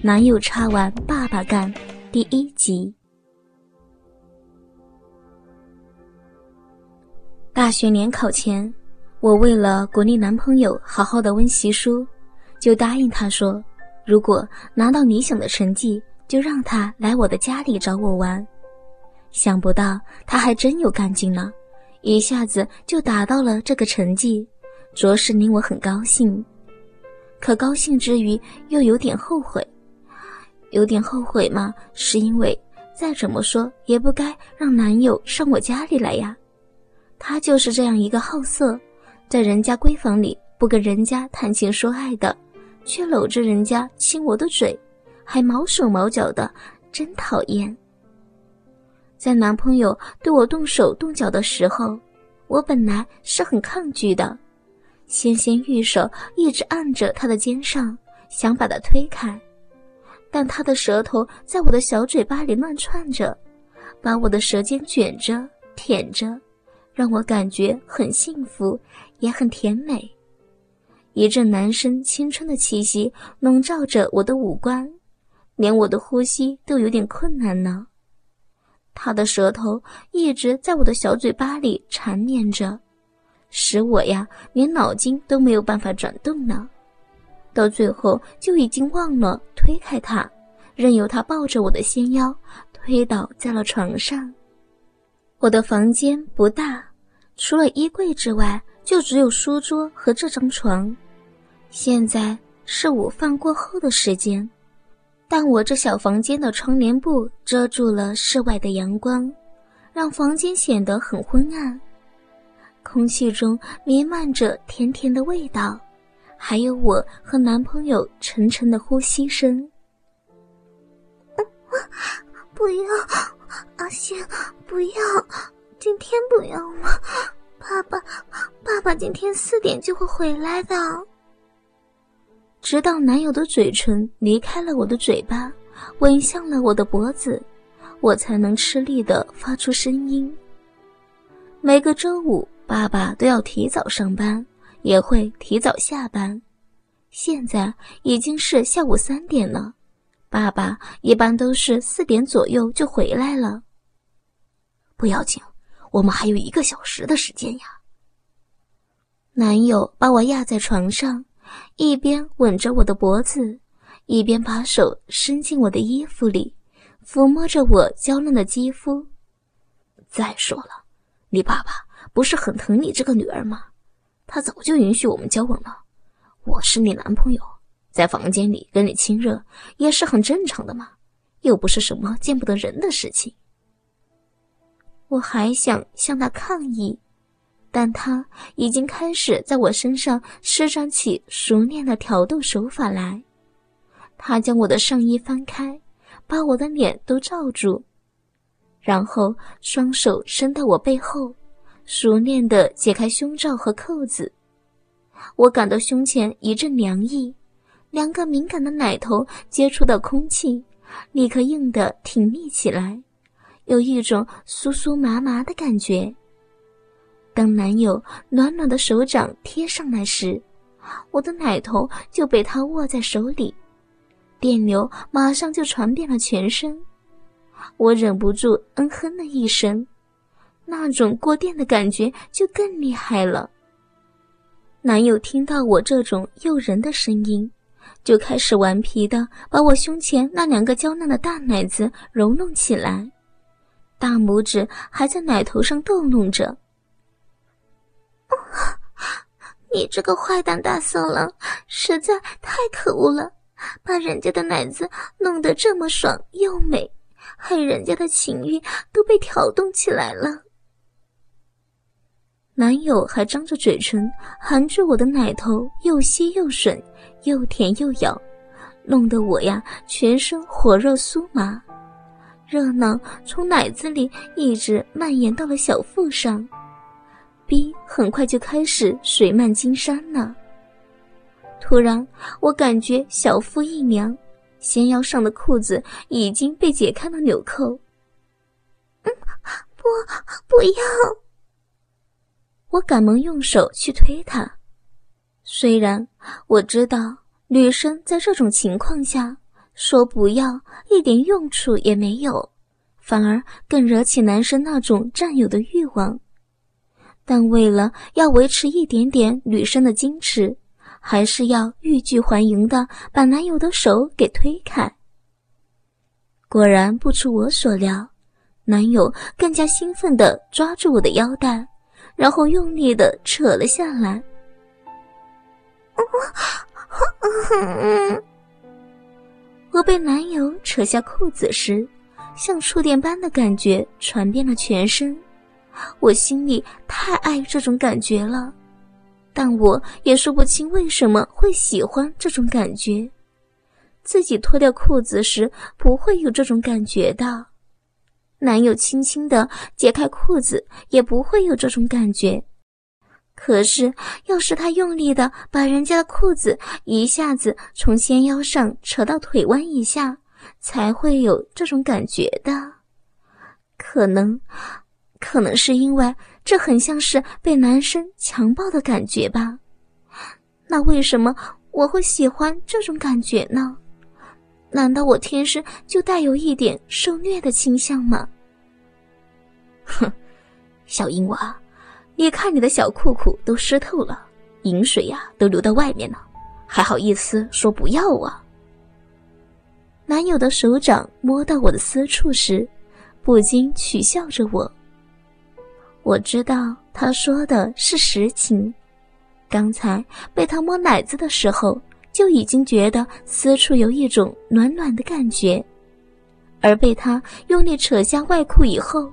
男友插完爸爸干，第一集。大学联考前，我为了鼓励男朋友好好的温习书，就答应他说，如果拿到理想的成绩，就让他来我的家里找我玩。想不到他还真有干劲了，一下子就达到了这个成绩，着实令我很高兴。可高兴之余又有点后悔。有点后悔嘛，是因为再怎么说也不该让男友上我家里来呀。他就是这样一个好色，在人家闺房里不跟人家谈情说爱的，却搂着人家亲我的嘴，还毛手毛脚的，真讨厌。在男朋友对我动手动脚的时候，我本来是很抗拒的，纤纤玉手一直按着他的肩上，想把他推开。但他的舌头在我的小嘴巴里乱窜着，把我的舌尖卷着、舔着，让我感觉很幸福，也很甜美。一阵男生青春的气息笼罩着我的五官，连我的呼吸都有点困难呢。他的舌头一直在我的小嘴巴里缠绵着，使我呀连脑筋都没有办法转动呢。到最后就已经忘了推开他，任由他抱着我的纤腰推倒在了床上。我的房间不大，除了衣柜之外，就只有书桌和这张床。现在是午饭过后的时间，但我这小房间的窗帘布遮住了室外的阳光，让房间显得很昏暗。空气中弥漫着甜甜的味道。还有我和男朋友沉沉的呼吸声。不要，阿星，不要，今天不要嘛！爸爸，爸爸今天四点就会回来的。直到男友的嘴唇离开了我的嘴巴，吻向了我的脖子，我才能吃力的发出声音。每个周五，爸爸都要提早上班。也会提早下班，现在已经是下午三点了，爸爸一般都是四点左右就回来了。不要紧，我们还有一个小时的时间呀。男友把我压在床上，一边吻着我的脖子，一边把手伸进我的衣服里，抚摸着我娇嫩的肌肤。再说了，你爸爸不是很疼你这个女儿吗？他早就允许我们交往了，我是你男朋友，在房间里跟你亲热也是很正常的嘛，又不是什么见不得人的事情。我还想向他抗议，但他已经开始在我身上施展起熟练的挑逗手法来。他将我的上衣翻开，把我的脸都罩住，然后双手伸到我背后。熟练地解开胸罩和扣子，我感到胸前一阵凉意，两个敏感的奶头接触到空气，立刻硬得挺立起来，有一种酥酥麻麻的感觉。当男友暖暖的手掌贴上来时，我的奶头就被他握在手里，电流马上就传遍了全身，我忍不住嗯哼了一声。那种过电的感觉就更厉害了。男友听到我这种诱人的声音，就开始顽皮的把我胸前那两个娇嫩的大奶子揉弄起来，大拇指还在奶头上逗弄着。你这个坏蛋大色狼，实在太可恶了，把人家的奶子弄得这么爽又美，害人家的情欲都被挑动起来了。男友还张着嘴唇含住我的奶头，又吸又吮，又舔又咬，弄得我呀全身火热酥麻，热闹从奶子里一直蔓延到了小腹上，逼很快就开始水漫金山了。突然，我感觉小腹一凉，纤腰上的裤子已经被解开了纽扣。嗯，不，不要。我赶忙用手去推他，虽然我知道女生在这种情况下说不要一点用处也没有，反而更惹起男生那种占有的欲望。但为了要维持一点点女生的矜持，还是要欲拒还迎的把男友的手给推开。果然不出我所料，男友更加兴奋地抓住我的腰带，然后用力的扯了下来。我被男友扯下裤子时，像触电般的感觉传遍了全身。我心里太爱这种感觉了，但我也说不清为什么会喜欢这种感觉。自己脱掉裤子时不会有这种感觉的，男友轻轻的解开裤子也不会有这种感觉。可是，要是他用力的把人家的裤子一下子从纤腰上扯到腿弯以下，才会有这种感觉的。可能，可能是因为这很像是被男生强暴的感觉吧？那为什么我会喜欢这种感觉呢？难道我天生就带有一点受虐的倾向吗？哼，小淫娃，你看你的小裤裤都湿透了，饮水呀都流到外面了，还好意思说不要啊？男友的手掌摸到我的私处时，不禁取笑着我。我知道他说的是实情，刚才被他摸奶子的时候。就已经觉得私处有一种暖暖的感觉，而被他用力扯下外裤以后，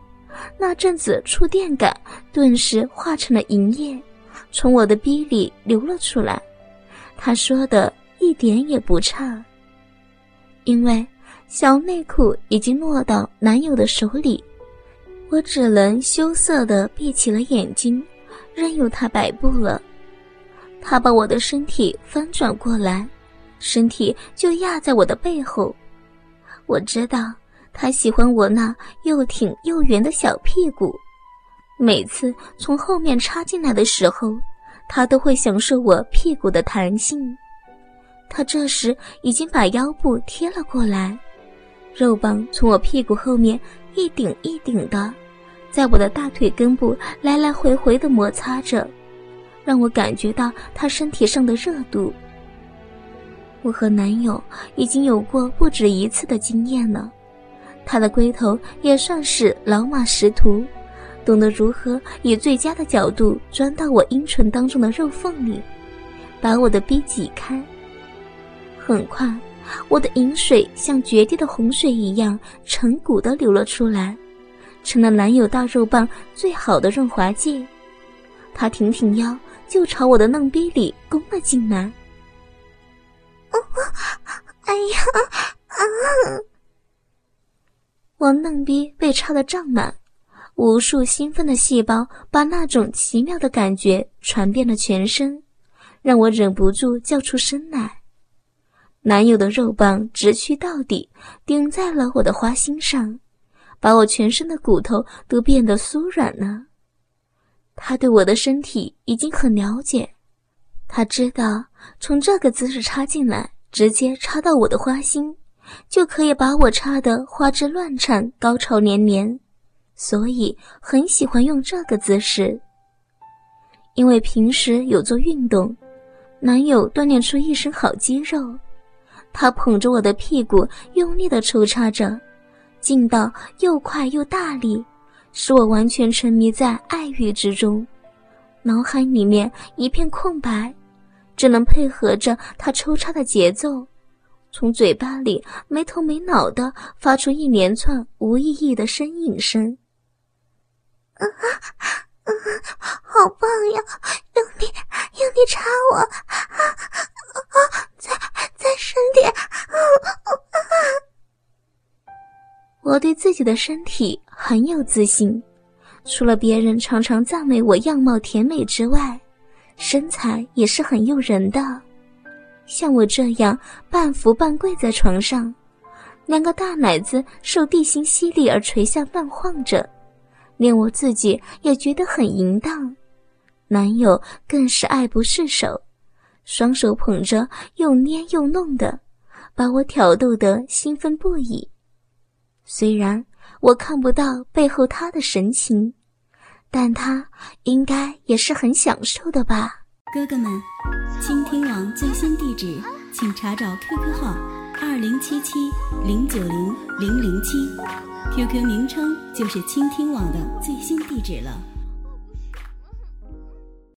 那阵子触电感顿时化成了银液，从我的逼里流了出来。他说的一点也不差，因为小内裤已经落到男友的手里，我只能羞涩的闭起了眼睛，任由他摆布了。他把我的身体翻转过来，身体就压在我的背后。我知道他喜欢我那又挺又圆的小屁股，每次从后面插进来的时候，他都会享受我屁股的弹性。他这时已经把腰部贴了过来，肉棒从我屁股后面一顶一顶的，在我的大腿根部来来回回的摩擦着。让我感觉到他身体上的热度。我和男友已经有过不止一次的经验了，他的龟头也算是老马识途，懂得如何以最佳的角度钻到我阴唇当中的肉缝里，把我的逼挤开。很快，我的饮水像决堤的洪水一样成股的流了出来，成了男友大肉棒最好的润滑剂。他挺挺腰。就朝我的嫩逼里攻了进来。哎呀！啊！我嫩逼被插得胀满，无数兴奋的细胞把那种奇妙的感觉传遍了全身，让我忍不住叫出声来。男友的肉棒直去到底，顶在了我的花心上，把我全身的骨头都变得酥软了。他对我的身体已经很了解，他知道从这个姿势插进来，直接插到我的花心，就可以把我插得花枝乱颤、高潮连连，所以很喜欢用这个姿势。因为平时有做运动，男友锻炼出一身好肌肉，他捧着我的屁股用力的抽插着，劲道又快又大力。使我完全沉迷在爱欲之中，脑海里面一片空白，只能配合着他抽插的节奏，从嘴巴里没头没脑的发出一连串无意义的呻吟声。啊啊，好棒呀！用力用力插我，啊啊，再再深点！我对自己的身体很有自信，除了别人常常赞美我样貌甜美之外，身材也是很诱人的。像我这样半伏半跪在床上，两个大奶子受地心吸力而垂下乱晃着，连我自己也觉得很淫荡。男友更是爱不释手，双手捧着又捏又弄的，把我挑逗得兴奋不已。虽然我看不到背后他的神情，但他应该也是很享受的吧。哥哥们，倾听网最新地址，请查找 QQ 号二零七七零九零零零七，QQ 名称就是倾听网的最新地址了。